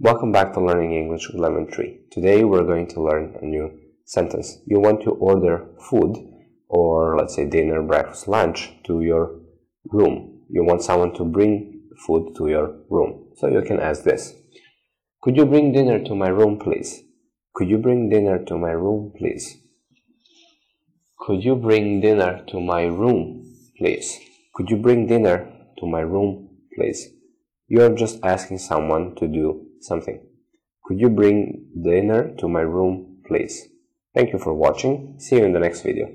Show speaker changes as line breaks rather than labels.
Welcome back to Learning English with Lemon Tree. Today we're going to learn a new sentence. You want to order food or let's say dinner, breakfast, lunch to your room. You want someone to bring food to your room. So you can ask this. Could you bring dinner to my room, please? Could you bring dinner to my room, please? Could you bring dinner to my room, please? Could you bring dinner to my room, please? You're just asking someone to do something. Could you bring dinner to my room, please? Thank you for watching. See you in the next video.